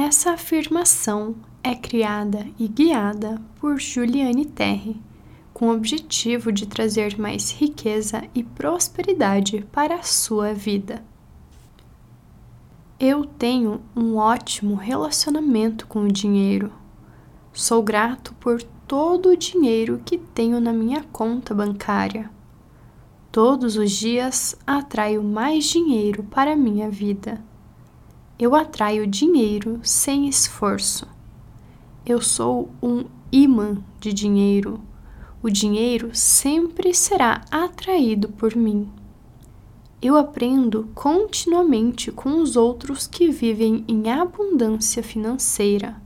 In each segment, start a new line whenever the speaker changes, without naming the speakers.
Essa afirmação é criada e guiada por Juliane Terry, com o objetivo de trazer mais riqueza e prosperidade para a sua vida. Eu tenho um ótimo relacionamento com o dinheiro. Sou grato por todo o dinheiro que tenho na minha conta bancária. Todos os dias atraio mais dinheiro para a minha vida. Eu atraio dinheiro sem esforço. Eu sou um imã de dinheiro. O dinheiro sempre será atraído por mim. Eu aprendo continuamente com os outros que vivem em abundância financeira.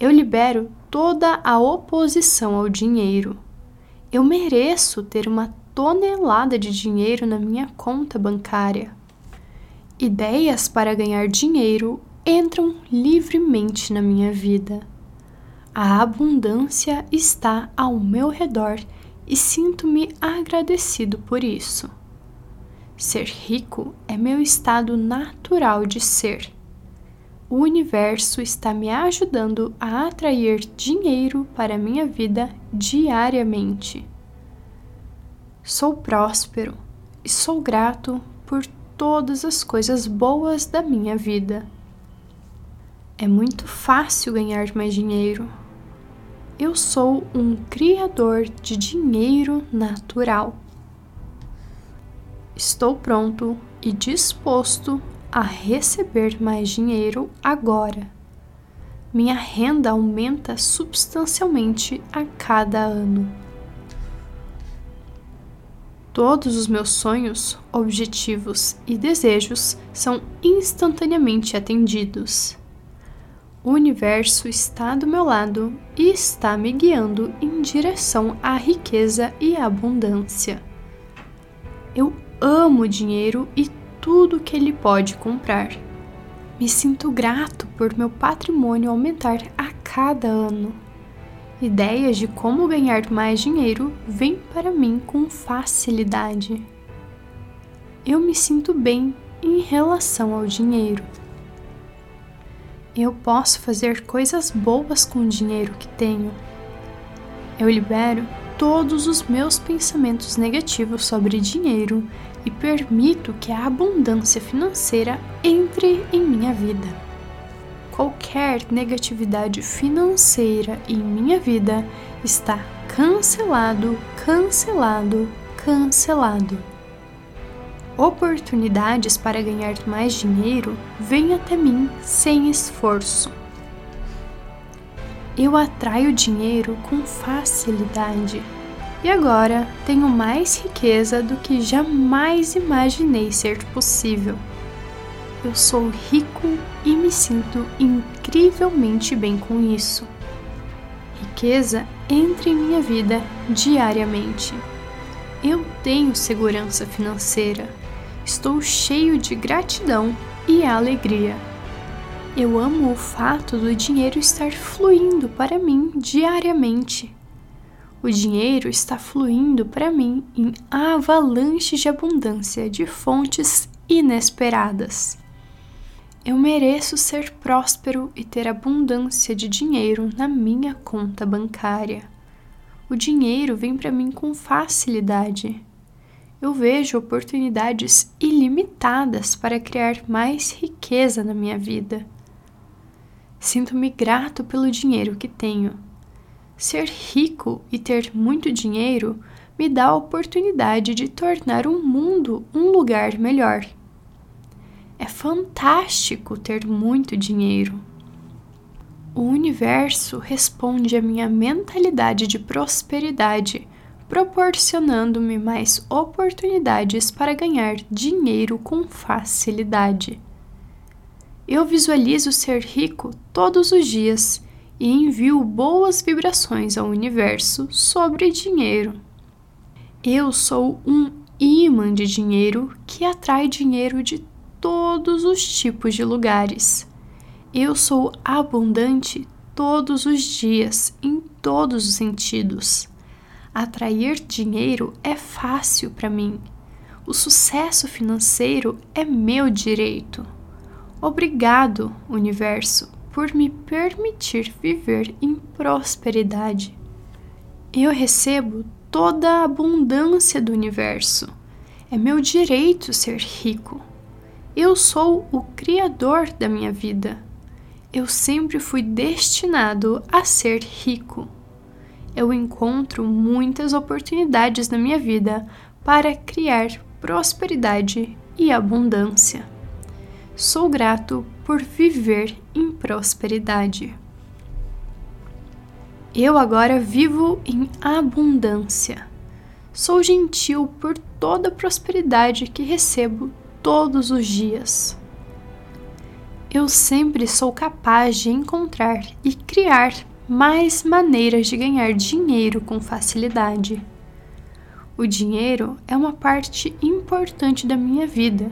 Eu libero toda a oposição ao dinheiro. Eu mereço ter uma tonelada de dinheiro na minha conta bancária. Ideias para ganhar dinheiro entram livremente na minha vida. A abundância está ao meu redor e sinto-me agradecido por isso. Ser rico é meu estado natural de ser. O universo está me ajudando a atrair dinheiro para minha vida diariamente. Sou próspero e sou grato por todas as coisas boas da minha vida. É muito fácil ganhar mais dinheiro. Eu sou um criador de dinheiro natural. Estou pronto e disposto a receber mais dinheiro agora. Minha renda aumenta substancialmente a cada ano. Todos os meus sonhos, objetivos e desejos são instantaneamente atendidos. O universo está do meu lado e está me guiando em direção à riqueza e abundância. Eu amo dinheiro e tudo que ele pode comprar. Me sinto grato por meu patrimônio aumentar a cada ano. Ideias de como ganhar mais dinheiro vêm para mim com facilidade. Eu me sinto bem em relação ao dinheiro. Eu posso fazer coisas boas com o dinheiro que tenho. Eu libero todos os meus pensamentos negativos sobre dinheiro e permito que a abundância financeira entre em minha vida qualquer negatividade financeira em minha vida está cancelado, cancelado, cancelado. Oportunidades para ganhar mais dinheiro vêm até mim sem esforço. Eu atraio dinheiro com facilidade e agora tenho mais riqueza do que jamais imaginei ser possível eu sou rico e me sinto incrivelmente bem com isso. Riqueza entra em minha vida diariamente. Eu tenho segurança financeira. Estou cheio de gratidão e alegria. Eu amo o fato do dinheiro estar fluindo para mim diariamente. O dinheiro está fluindo para mim em avalanches de abundância de fontes inesperadas. Eu mereço ser próspero e ter abundância de dinheiro na minha conta bancária. O dinheiro vem para mim com facilidade. Eu vejo oportunidades ilimitadas para criar mais riqueza na minha vida. Sinto-me grato pelo dinheiro que tenho. Ser rico e ter muito dinheiro me dá a oportunidade de tornar o mundo um lugar melhor. É fantástico ter muito dinheiro. O universo responde à minha mentalidade de prosperidade, proporcionando-me mais oportunidades para ganhar dinheiro com facilidade. Eu visualizo ser rico todos os dias e envio boas vibrações ao universo sobre dinheiro. Eu sou um imã de dinheiro que atrai dinheiro de todos os tipos de lugares. Eu sou abundante todos os dias, em todos os sentidos. Atrair dinheiro é fácil para mim. O sucesso financeiro é meu direito. Obrigado, universo, por me permitir viver em prosperidade. Eu recebo toda a abundância do universo. É meu direito ser rico. Eu sou o criador da minha vida. Eu sempre fui destinado a ser rico. Eu encontro muitas oportunidades na minha vida para criar prosperidade e abundância. Sou grato por viver em prosperidade. Eu agora vivo em abundância. Sou gentil por toda a prosperidade que recebo todos os dias. Eu sempre sou capaz de encontrar e criar mais maneiras de ganhar dinheiro com facilidade. O dinheiro é uma parte importante da minha vida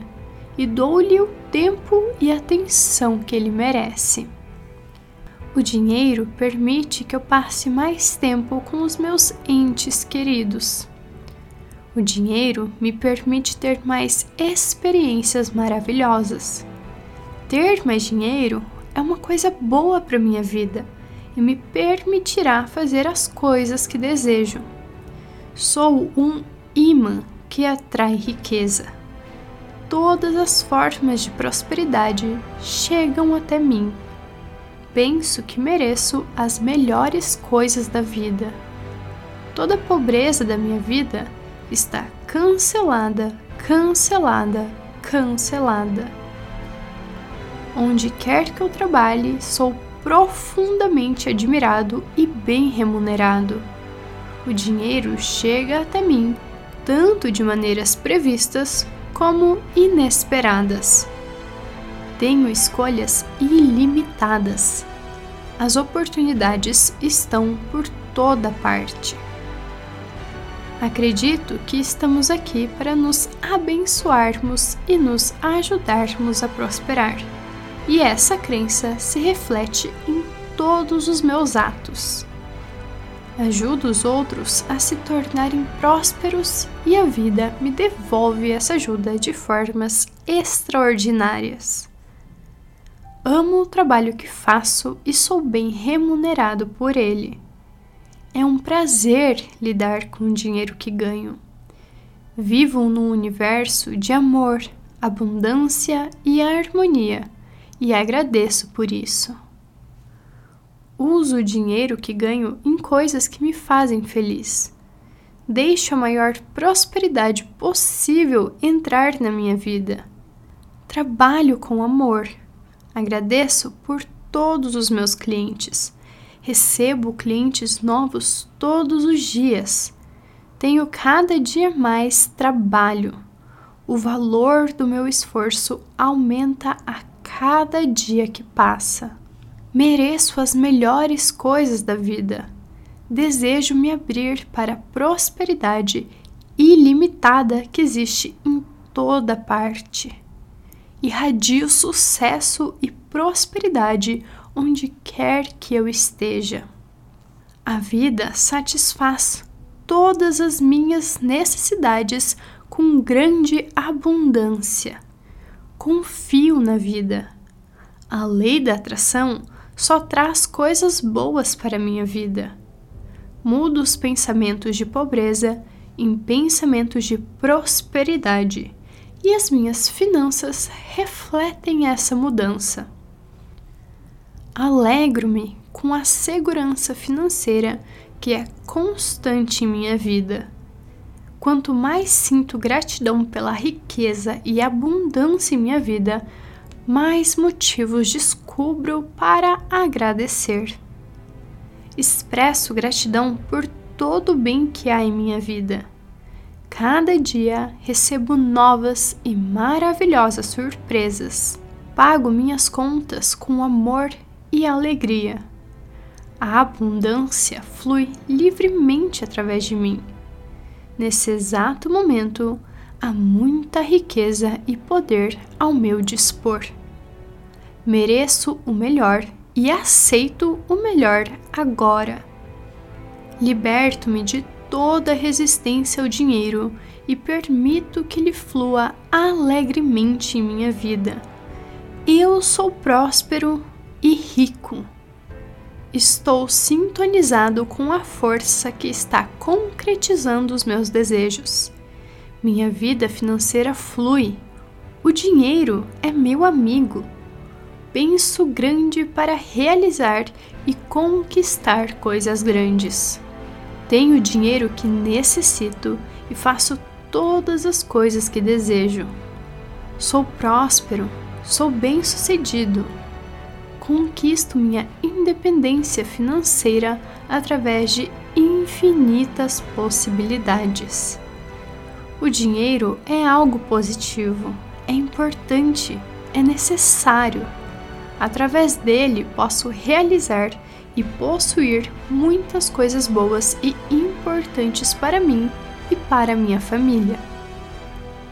e dou-lhe o tempo e atenção que ele merece. O dinheiro permite que eu passe mais tempo com os meus entes queridos. O dinheiro me permite ter mais experiências maravilhosas. Ter mais dinheiro é uma coisa boa para minha vida e me permitirá fazer as coisas que desejo. Sou um imã que atrai riqueza. Todas as formas de prosperidade chegam até mim penso que mereço as melhores coisas da vida. Toda a pobreza da minha vida está cancelada, cancelada, cancelada. Onde quer que eu trabalhe, sou profundamente admirado e bem remunerado. O dinheiro chega até mim, tanto de maneiras previstas como inesperadas tenho escolhas ilimitadas. As oportunidades estão por toda parte. Acredito que estamos aqui para nos abençoarmos e nos ajudarmos a prosperar. E essa crença se reflete em todos os meus atos. Ajudo os outros a se tornarem prósperos e a vida me devolve essa ajuda de formas extraordinárias. Amo o trabalho que faço e sou bem remunerado por ele. É um prazer lidar com o dinheiro que ganho. Vivo num universo de amor, abundância e harmonia e agradeço por isso. Uso o dinheiro que ganho em coisas que me fazem feliz. Deixo a maior prosperidade possível entrar na minha vida. Trabalho com amor Agradeço por todos os meus clientes. Recebo clientes novos todos os dias. Tenho cada dia mais trabalho. O valor do meu esforço aumenta a cada dia que passa. Mereço as melhores coisas da vida. Desejo me abrir para a prosperidade ilimitada que existe em toda parte irradio sucesso e prosperidade onde quer que eu esteja. A vida satisfaz todas as minhas necessidades com grande abundância. Confio na vida. A lei da atração só traz coisas boas para a minha vida. Mudo os pensamentos de pobreza em pensamentos de prosperidade e as minhas finanças refletem essa mudança. Alegro-me com a segurança financeira que é constante em minha vida. Quanto mais sinto gratidão pela riqueza e abundância em minha vida, mais motivos descubro para agradecer. Expresso gratidão por todo o bem que há em minha vida Cada dia recebo novas e maravilhosas surpresas. Pago minhas contas com amor e alegria. A abundância flui livremente através de mim. Nesse exato momento, há muita riqueza e poder ao meu dispor. Mereço o melhor e aceito o melhor agora. Liberto-me de toda resistência ao dinheiro e permito que ele flua alegremente em minha vida. Eu sou próspero, e rico. Estou sintonizado com a força que está concretizando os meus desejos. Minha vida financeira flui. O dinheiro é meu amigo. Penso grande para realizar e conquistar coisas grandes. Tenho o dinheiro que necessito e faço todas as coisas que desejo. Sou próspero, sou bem-sucedido. Conquisto minha independência financeira através de infinitas possibilidades. O dinheiro é algo positivo, é importante, é necessário. Através dele posso realizar e possuir muitas coisas boas e importantes para mim e para minha família.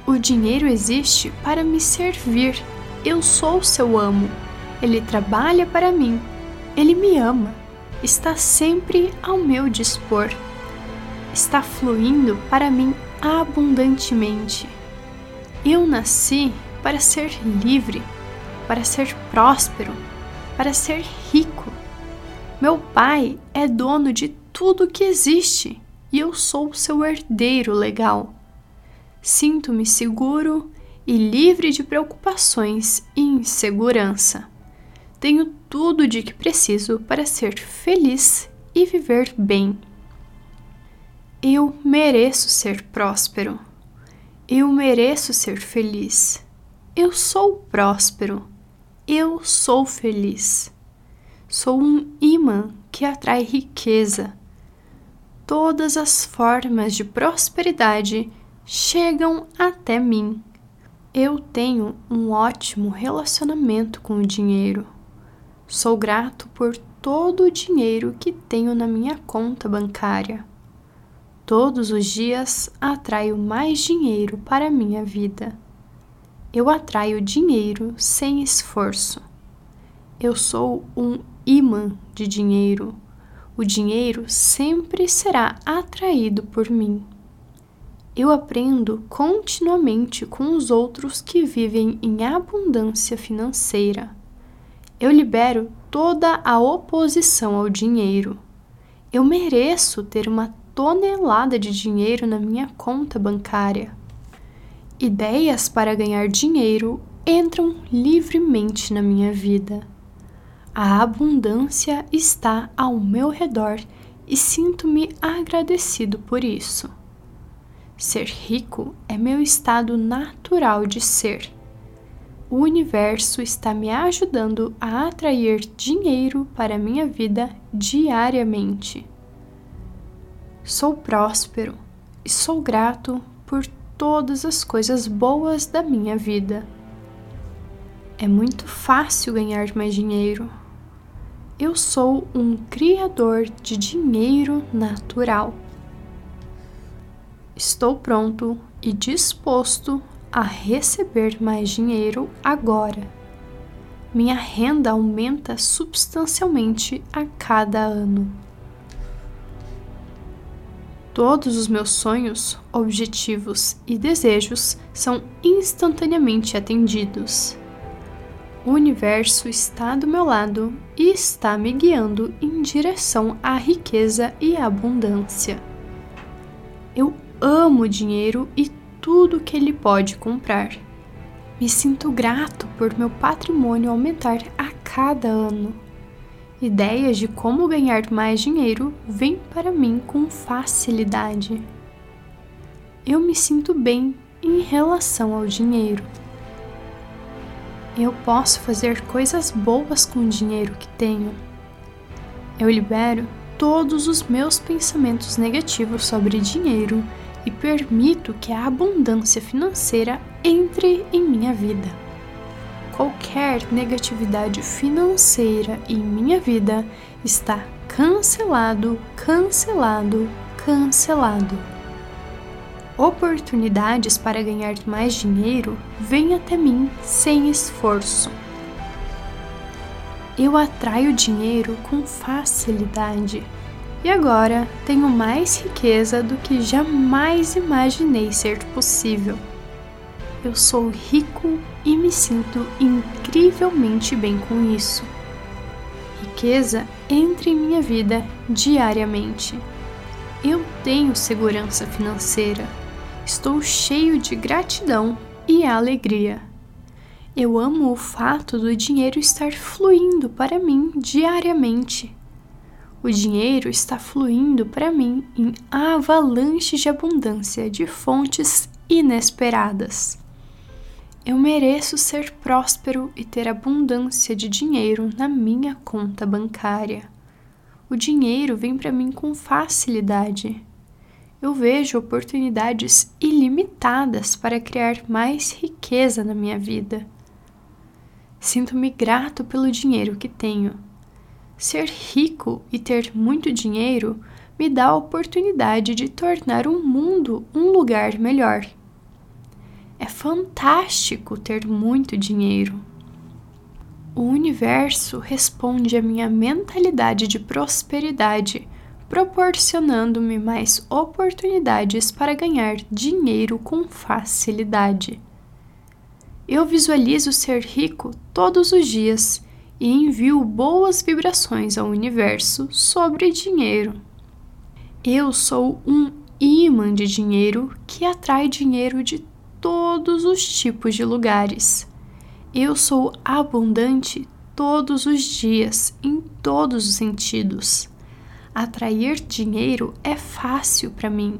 O dinheiro existe para me servir. Eu sou seu amo. Ele trabalha para mim. Ele me ama. Está sempre ao meu dispor. Está fluindo para mim abundantemente. Eu nasci para ser livre, para ser próspero, para ser rico. Meu pai é dono de tudo que existe e eu sou seu herdeiro legal. Sinto-me seguro e livre de preocupações e insegurança. Tenho tudo de que preciso para ser feliz e viver bem. Eu mereço ser próspero. Eu mereço ser feliz. Eu sou próspero. Eu sou feliz. Sou um imã que atrai riqueza todas as formas de prosperidade chegam até mim. Eu tenho um ótimo relacionamento com o dinheiro. Sou grato por todo o dinheiro que tenho na minha conta bancária. Todos os dias atraio mais dinheiro para a minha vida. Eu atraio dinheiro sem esforço. Eu sou um imã de dinheiro o dinheiro sempre será atraído por mim. Eu aprendo continuamente com os outros que vivem em abundância financeira. Eu libero toda a oposição ao dinheiro. Eu mereço ter uma tonelada de dinheiro na minha conta bancária. Ideias para ganhar dinheiro entram livremente na minha vida. A abundância está ao meu redor e sinto-me agradecido por isso. Ser rico é meu estado natural de ser. O universo está me ajudando a atrair dinheiro para minha vida diariamente. Sou próspero e sou grato por todas as coisas boas da minha vida. É muito fácil ganhar mais dinheiro eu sou um criador de dinheiro natural. Estou pronto e disposto a receber mais dinheiro agora. Minha renda aumenta substancialmente a cada ano. Todos os meus sonhos, objetivos e desejos são instantaneamente atendidos. O universo está do meu lado e está me guiando em direção à riqueza e abundância. Eu amo dinheiro e tudo que ele pode comprar. Me sinto grato por meu patrimônio aumentar a cada ano. Ideias de como ganhar mais dinheiro vêm para mim com facilidade. Eu me sinto bem em relação ao dinheiro eu posso fazer coisas boas com o dinheiro que tenho. Eu libero todos os meus pensamentos negativos sobre dinheiro e permito que a abundância financeira entre em minha vida. Qualquer negatividade financeira em minha vida está cancelado, cancelado, cancelado oportunidades para ganhar mais dinheiro vêm até mim sem esforço. Eu atraio dinheiro com facilidade e agora tenho mais riqueza do que jamais imaginei ser possível. Eu sou rico e me sinto incrivelmente bem com isso. riqueza entra em minha vida diariamente. Eu tenho segurança financeira. Estou cheio de gratidão e alegria. Eu amo o fato do dinheiro estar fluindo para mim diariamente. O dinheiro está fluindo para mim em avalanches de abundância de fontes inesperadas. Eu mereço ser próspero e ter abundância de dinheiro na minha conta bancária. O dinheiro vem para mim com facilidade. Eu vejo oportunidades ilimitadas para criar mais riqueza na minha vida. Sinto-me grato pelo dinheiro que tenho. Ser rico e ter muito dinheiro me dá a oportunidade de tornar o mundo um lugar melhor. É fantástico ter muito dinheiro. O universo responde à minha mentalidade de prosperidade, proporcionando-me mais oportunidades para ganhar dinheiro com facilidade. Eu visualizo ser rico todos os dias e envio boas vibrações ao universo sobre dinheiro. Eu sou um imã de dinheiro que atrai dinheiro de todos os tipos de lugares. Eu sou abundante todos os dias, em todos os sentidos. Atrair dinheiro é fácil para mim.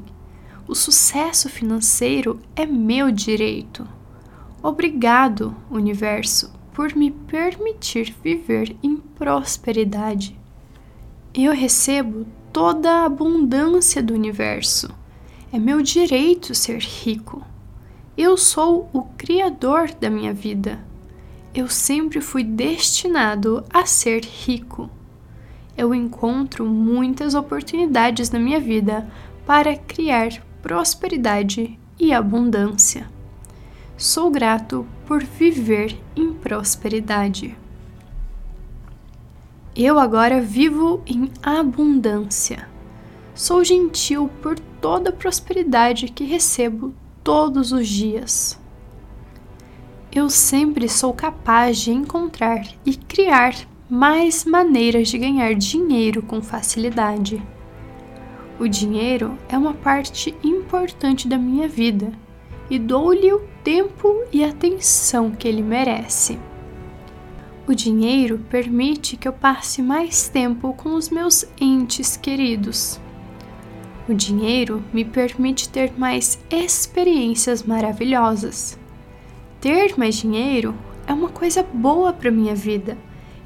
O sucesso financeiro é meu direito. Obrigado, universo, por me permitir viver em prosperidade. Eu recebo toda a abundância do universo. É meu direito ser rico. Eu sou o criador da minha vida. Eu sempre fui destinado a ser rico. Eu encontro muitas oportunidades na minha vida para criar prosperidade e abundância. Sou grato por viver em prosperidade. Eu agora vivo em abundância. Sou gentil por toda a prosperidade que recebo todos os dias. Eu sempre sou capaz de encontrar e criar mais maneiras de ganhar dinheiro com facilidade. O dinheiro é uma parte importante da minha vida e dou-lhe o tempo e atenção que ele merece. O dinheiro permite que eu passe mais tempo com os meus entes queridos. O dinheiro me permite ter mais experiências maravilhosas. Ter mais dinheiro é uma coisa boa para minha vida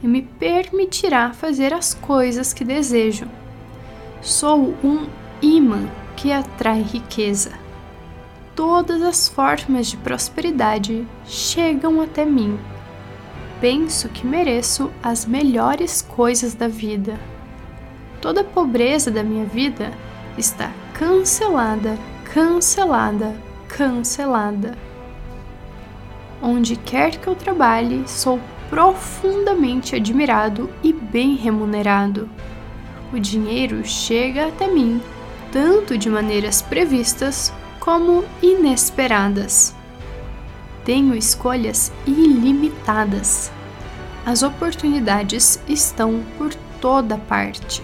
e me permitirá fazer as coisas que desejo. Sou um imã que atrai riqueza todas as formas de prosperidade chegam até mim. Penso que mereço as melhores coisas da vida. Toda a pobreza da minha vida está cancelada, cancelada, cancelada. Onde quer que eu trabalhe, sou profundamente admirado e bem remunerado. O dinheiro chega até mim, tanto de maneiras previstas como inesperadas. Tenho escolhas ilimitadas. As oportunidades estão por toda parte.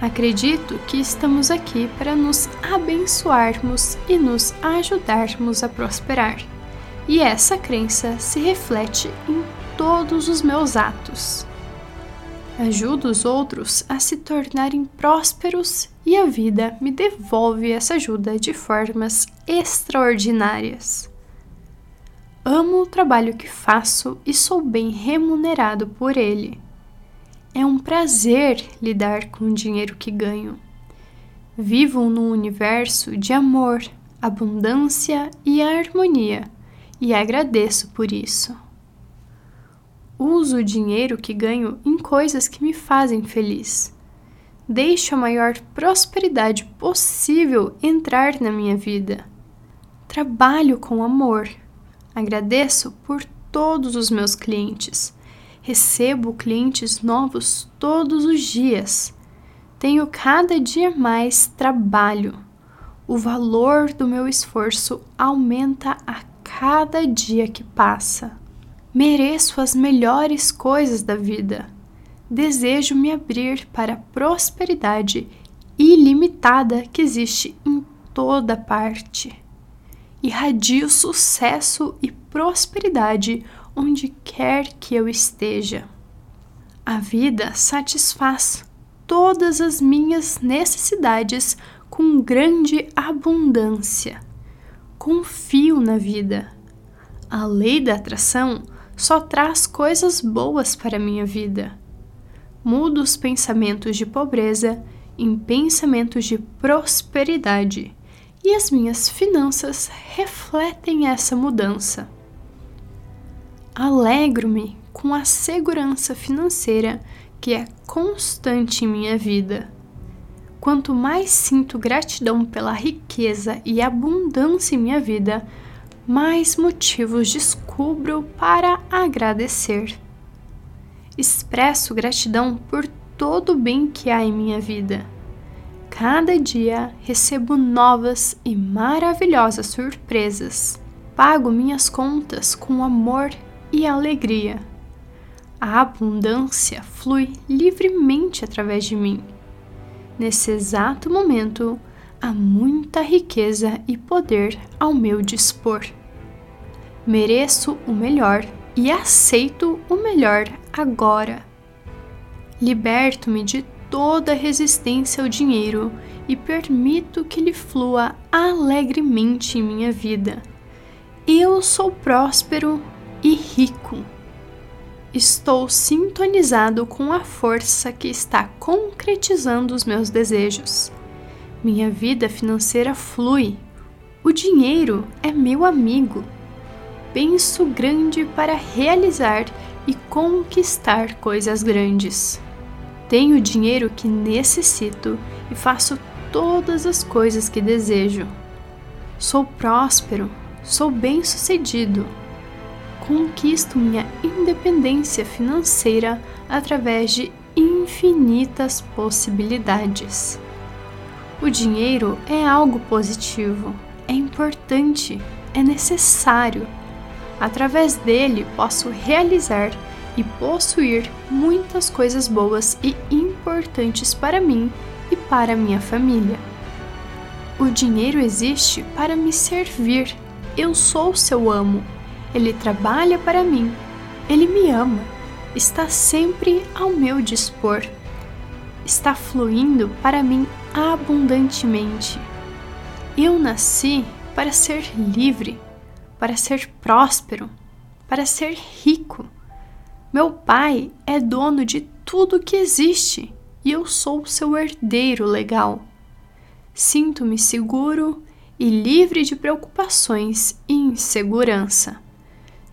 Acredito que estamos aqui para nos abençoarmos e nos ajudarmos a prosperar. E essa crença se reflete em todos os meus atos. Ajudo os outros a se tornarem prósperos e a vida me devolve essa ajuda de formas extraordinárias. Amo o trabalho que faço e sou bem remunerado por ele. É um prazer lidar com o dinheiro que ganho. Vivo num universo de amor, abundância e harmonia e agradeço por isso. Uso o dinheiro que ganho em coisas que me fazem feliz. Deixo a maior prosperidade possível entrar na minha vida. Trabalho com amor. Agradeço por todos os meus clientes. Recebo clientes novos todos os dias. Tenho cada dia mais trabalho. O valor do meu esforço aumenta a cada dia que passa. Mereço as melhores coisas da vida. desejo me abrir para a prosperidade ilimitada que existe em toda parte. Irradio sucesso e prosperidade onde quer que eu esteja. A vida satisfaz todas as minhas necessidades com grande abundância. Confio na vida. A lei da atração só traz coisas boas para a minha vida. Mudo os pensamentos de pobreza em pensamentos de prosperidade e as minhas finanças refletem essa mudança. Alegro-me com a segurança financeira que é constante em minha vida. Quanto mais sinto gratidão pela riqueza e abundância em minha vida, mais motivos descubro para agradecer. Expresso gratidão por todo o bem que há em minha vida. Cada dia recebo novas e maravilhosas surpresas. Pago minhas contas com amor e alegria. A abundância flui livremente através de mim. Nesse exato momento, há muita riqueza e poder ao meu dispor. Mereço o melhor e aceito o melhor agora. Liberto-me de toda resistência ao dinheiro e permito que ele flua alegremente em minha vida. Eu sou próspero e rico. Estou sintonizado com a força que está concretizando os meus desejos. Minha vida financeira flui. O dinheiro é meu amigo. Penso grande para realizar e conquistar coisas grandes. Tenho o dinheiro que necessito e faço todas as coisas que desejo. Sou próspero, sou bem-sucedido conquisto minha independência financeira através de infinitas possibilidades. O dinheiro é algo positivo, é importante, é necessário. Através dele posso realizar e possuir muitas coisas boas e importantes para mim e para minha família. O dinheiro existe para me servir. Eu sou seu amo ele trabalha para mim. Ele me ama. Está sempre ao meu dispor. Está fluindo para mim abundantemente. Eu nasci para ser livre, para ser próspero, para ser rico. Meu pai é dono de tudo que existe e eu sou seu herdeiro legal. Sinto-me seguro e livre de preocupações e insegurança.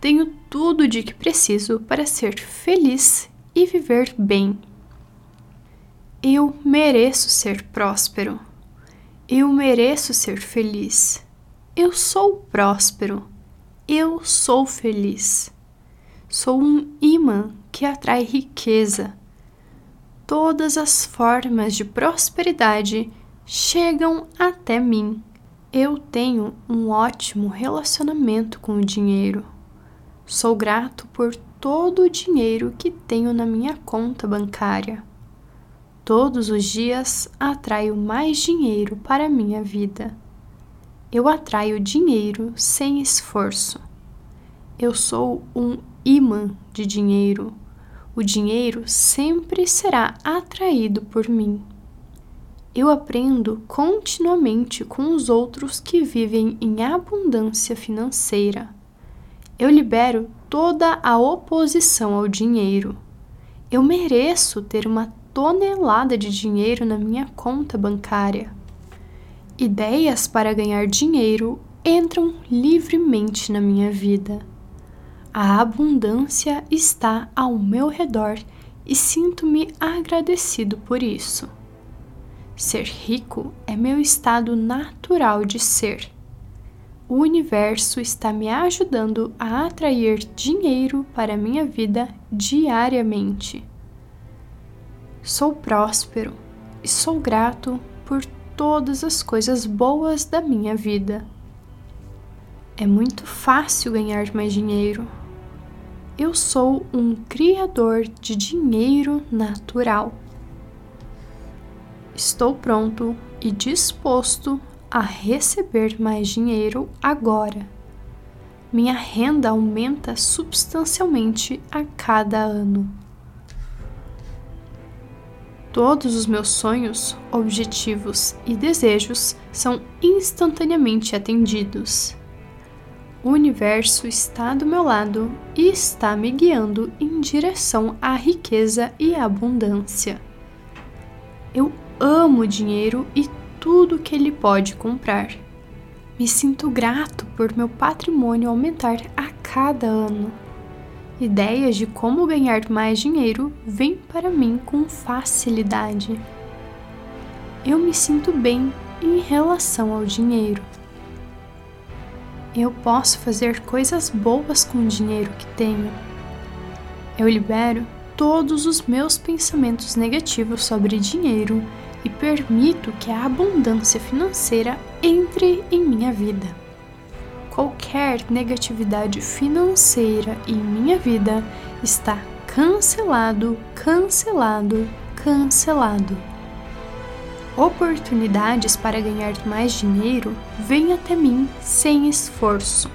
Tenho tudo de que preciso para ser feliz e viver bem. Eu mereço ser próspero. Eu mereço ser feliz. Eu sou próspero. Eu sou feliz. Sou um imã que atrai riqueza. Todas as formas de prosperidade chegam até mim. Eu tenho um ótimo relacionamento com o dinheiro. Sou grato por todo o dinheiro que tenho na minha conta bancária. Todos os dias atraio mais dinheiro para minha vida. Eu atraio dinheiro sem esforço. Eu sou um imã de dinheiro. O dinheiro sempre será atraído por mim. Eu aprendo continuamente com os outros que vivem em abundância financeira eu libero toda a oposição ao dinheiro. Eu mereço ter uma tonelada de dinheiro na minha conta bancária. Ideias para ganhar dinheiro entram livremente na minha vida. A abundância está ao meu redor e sinto-me agradecido por isso. Ser rico é meu estado natural de ser o universo está me ajudando a atrair dinheiro para minha vida diariamente. Sou próspero e sou grato por todas as coisas boas da minha vida. É muito fácil ganhar mais dinheiro. Eu sou um criador de dinheiro natural. Estou pronto e disposto a receber mais dinheiro agora. Minha renda aumenta substancialmente a cada ano. Todos os meus sonhos, objetivos e desejos são instantaneamente atendidos. O universo está do meu lado e está me guiando em direção à riqueza e abundância. Eu amo dinheiro e tudo que ele pode comprar. Me sinto grato por meu patrimônio aumentar a cada ano. Ideias de como ganhar mais dinheiro vêm para mim com facilidade. Eu me sinto bem em relação ao dinheiro. Eu posso fazer coisas boas com o dinheiro que tenho. Eu libero todos os meus pensamentos negativos sobre dinheiro e permito que a abundância financeira entre em minha vida qualquer negatividade financeira em minha vida está cancelado, cancelado, cancelado. Oportunidades para ganhar mais dinheiro vêm até mim sem esforço.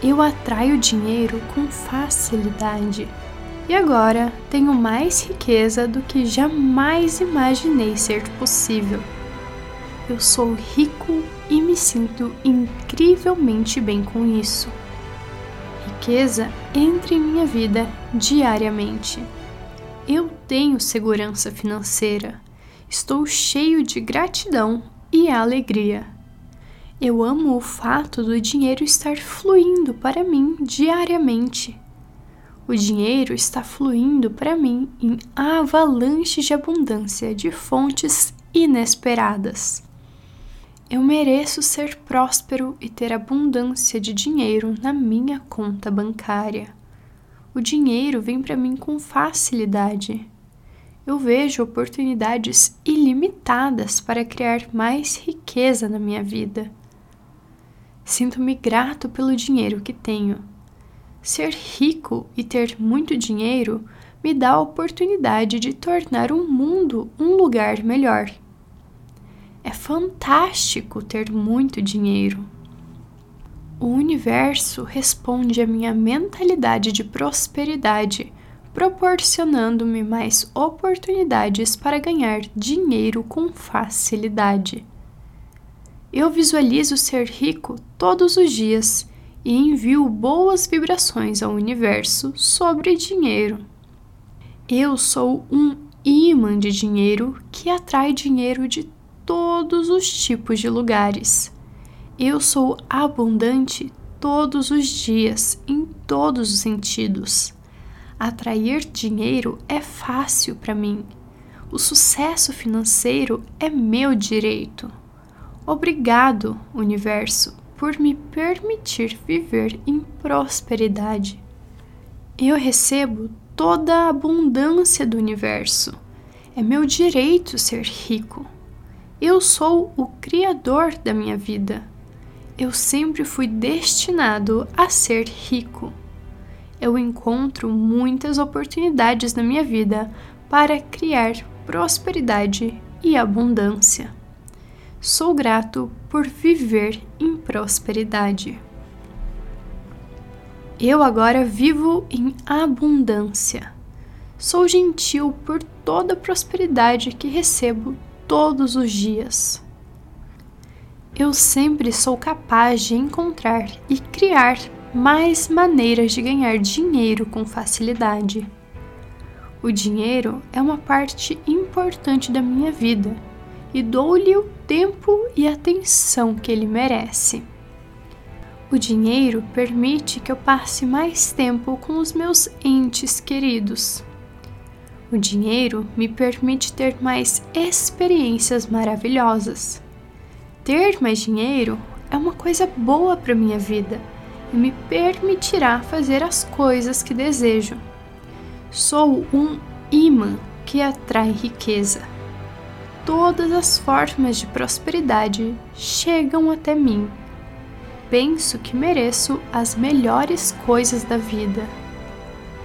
Eu atraio dinheiro com facilidade e agora tenho mais riqueza do que jamais imaginei ser possível eu sou rico e me sinto incrivelmente bem com isso. Riqueza entra em minha vida diariamente. Eu tenho segurança financeira. Estou cheio de gratidão e alegria. Eu amo o fato do dinheiro estar fluindo para mim diariamente. O dinheiro está fluindo para mim em avalanches de abundância de fontes inesperadas. Eu mereço ser próspero e ter abundância de dinheiro na minha conta bancária. O dinheiro vem para mim com facilidade. Eu vejo oportunidades ilimitadas para criar mais riqueza na minha vida. Sinto-me grato pelo dinheiro que tenho. Ser rico e ter muito dinheiro me dá a oportunidade de tornar o mundo um lugar melhor. É fantástico ter muito dinheiro. O universo responde à minha mentalidade de prosperidade, proporcionando-me mais oportunidades para ganhar dinheiro com facilidade. Eu visualizo ser rico todos os dias e envio boas vibrações ao universo sobre dinheiro. Eu sou um imã de dinheiro que atrai dinheiro de todos os tipos de lugares. Eu sou abundante todos os dias, em todos os sentidos. Atrair dinheiro é fácil para mim. O sucesso financeiro é meu direito. Obrigado, universo, por me permitir viver em prosperidade. Eu recebo toda a abundância do universo. É meu direito ser rico. Eu sou o criador da minha vida. Eu sempre fui destinado a ser rico. Eu encontro muitas oportunidades na minha vida para criar prosperidade e abundância. Sou grato por viver em prosperidade. Eu agora vivo em abundância. Sou gentil por toda a prosperidade que recebo todos os dias. Eu sempre sou capaz de encontrar e criar mais maneiras de ganhar dinheiro com facilidade. O dinheiro é uma parte importante da minha vida e dou-lhe o tempo e atenção que ele merece. O dinheiro permite que eu passe mais tempo com os meus entes queridos. O dinheiro me permite ter mais experiências maravilhosas. Ter mais dinheiro é uma coisa boa para minha vida e me permitirá fazer as coisas que desejo. Sou um imã que atrai riqueza. Todas as formas de prosperidade chegam até mim. penso que mereço as melhores coisas da vida.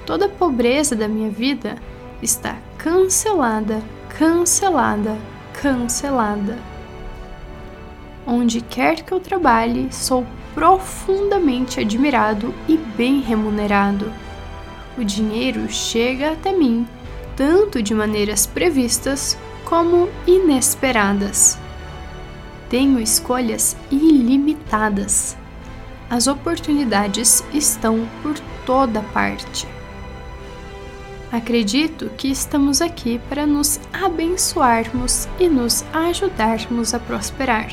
Toda a pobreza da minha vida está cancelada, cancelada, cancelada. Onde quer que eu trabalhe, sou profundamente admirado e bem remunerado. O dinheiro chega até mim tanto de maneiras previstas como inesperadas. Tenho escolhas ilimitadas. As oportunidades estão por toda parte. Acredito que estamos aqui para nos abençoarmos e nos ajudarmos a prosperar.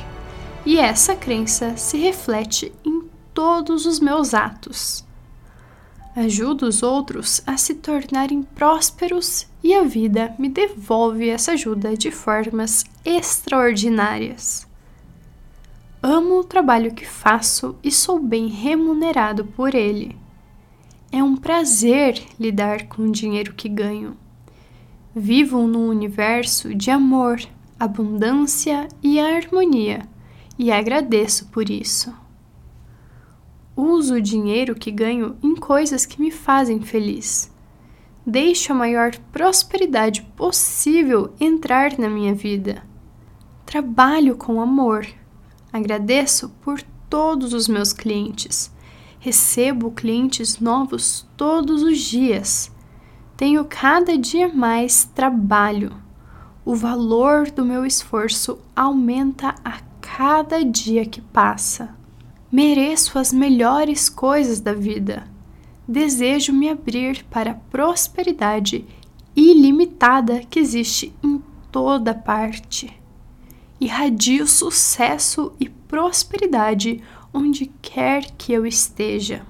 E essa crença se reflete em todos os meus atos. Ajudo os outros a se tornarem prósperos e a vida me devolve essa ajuda de formas extraordinárias. Amo o trabalho que faço e sou bem remunerado por ele. É um prazer lidar com o dinheiro que ganho. Vivo num universo de amor, abundância e harmonia e agradeço por isso. Uso o dinheiro que ganho em coisas que me fazem feliz. Deixo a maior prosperidade possível entrar na minha vida. Trabalho com amor. Agradeço por todos os meus clientes Recebo clientes novos todos os dias. Tenho cada dia mais trabalho. O valor do meu esforço aumenta a cada dia que passa. Mereço as melhores coisas da vida. Desejo me abrir para a prosperidade ilimitada que existe em toda parte. Irradio sucesso e prosperidade onde quer que eu esteja.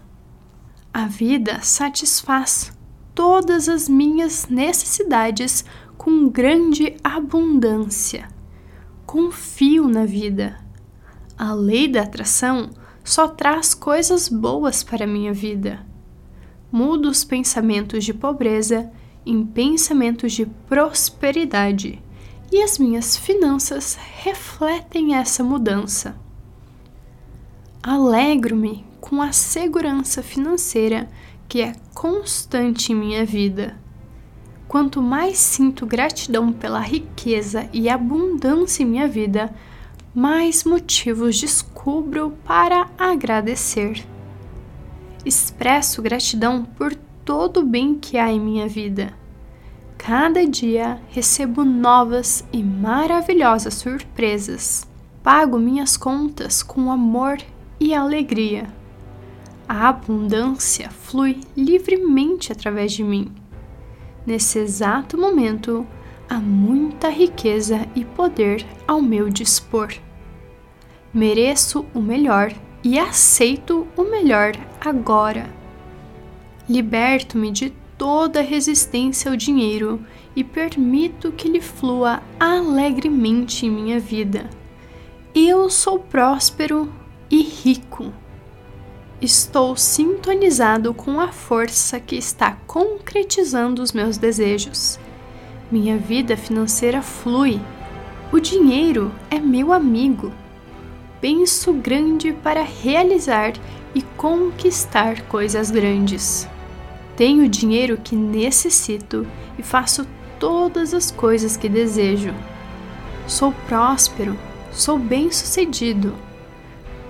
A vida satisfaz todas as minhas necessidades com grande abundância. Confio na vida. A lei da atração só traz coisas boas para a minha vida. Mudo os pensamentos de pobreza em pensamentos de prosperidade e as minhas finanças refletem essa mudança. Alegro-me com a segurança financeira que é constante em minha vida. Quanto mais sinto gratidão pela riqueza e abundância em minha vida, mais motivos descubro para agradecer. Expresso gratidão por todo o bem que há em minha vida. Cada dia recebo novas e maravilhosas surpresas. Pago minhas contas com amor e alegria. A abundância flui livremente através de mim. Nesse exato momento, há muita riqueza e poder ao meu dispor. Mereço o melhor e aceito o melhor agora. Liberto-me de toda resistência ao dinheiro e permito que ele flua alegremente em minha vida. Eu sou próspero e rico. Estou sintonizado com a força que está concretizando os meus desejos. Minha vida financeira flui. O dinheiro é meu amigo. Penso grande para realizar e conquistar coisas grandes. Tenho o dinheiro que necessito e faço todas as coisas que desejo. Sou próspero, sou bem-sucedido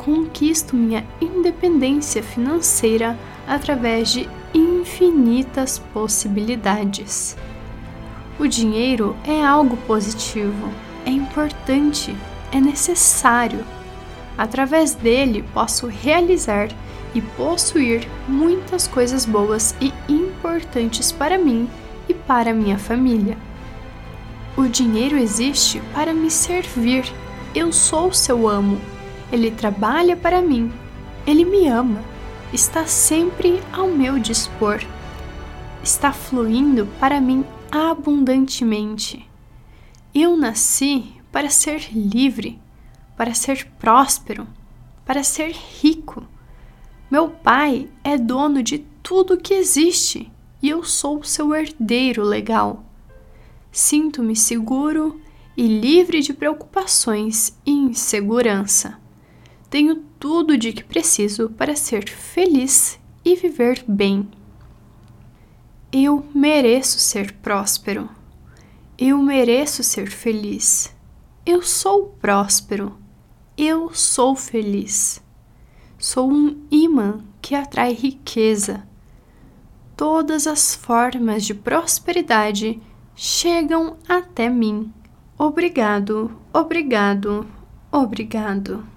conquisto minha independência financeira através de infinitas possibilidades. O dinheiro é algo positivo, é importante, é necessário. Através dele posso realizar e possuir muitas coisas boas e importantes para mim e para minha família. O dinheiro existe para me servir. Eu sou seu amo ele trabalha para mim. Ele me ama. Está sempre ao meu dispor. Está fluindo para mim abundantemente. Eu nasci para ser livre, para ser próspero, para ser rico. Meu pai é dono de tudo que existe e eu sou seu herdeiro legal. Sinto-me seguro e livre de preocupações e insegurança. Tenho tudo de que preciso para ser feliz e viver bem. Eu mereço ser próspero. Eu mereço ser feliz. Eu sou próspero. Eu sou feliz. Sou um imã que atrai riqueza. Todas as formas de prosperidade chegam até mim. Obrigado, obrigado, obrigado.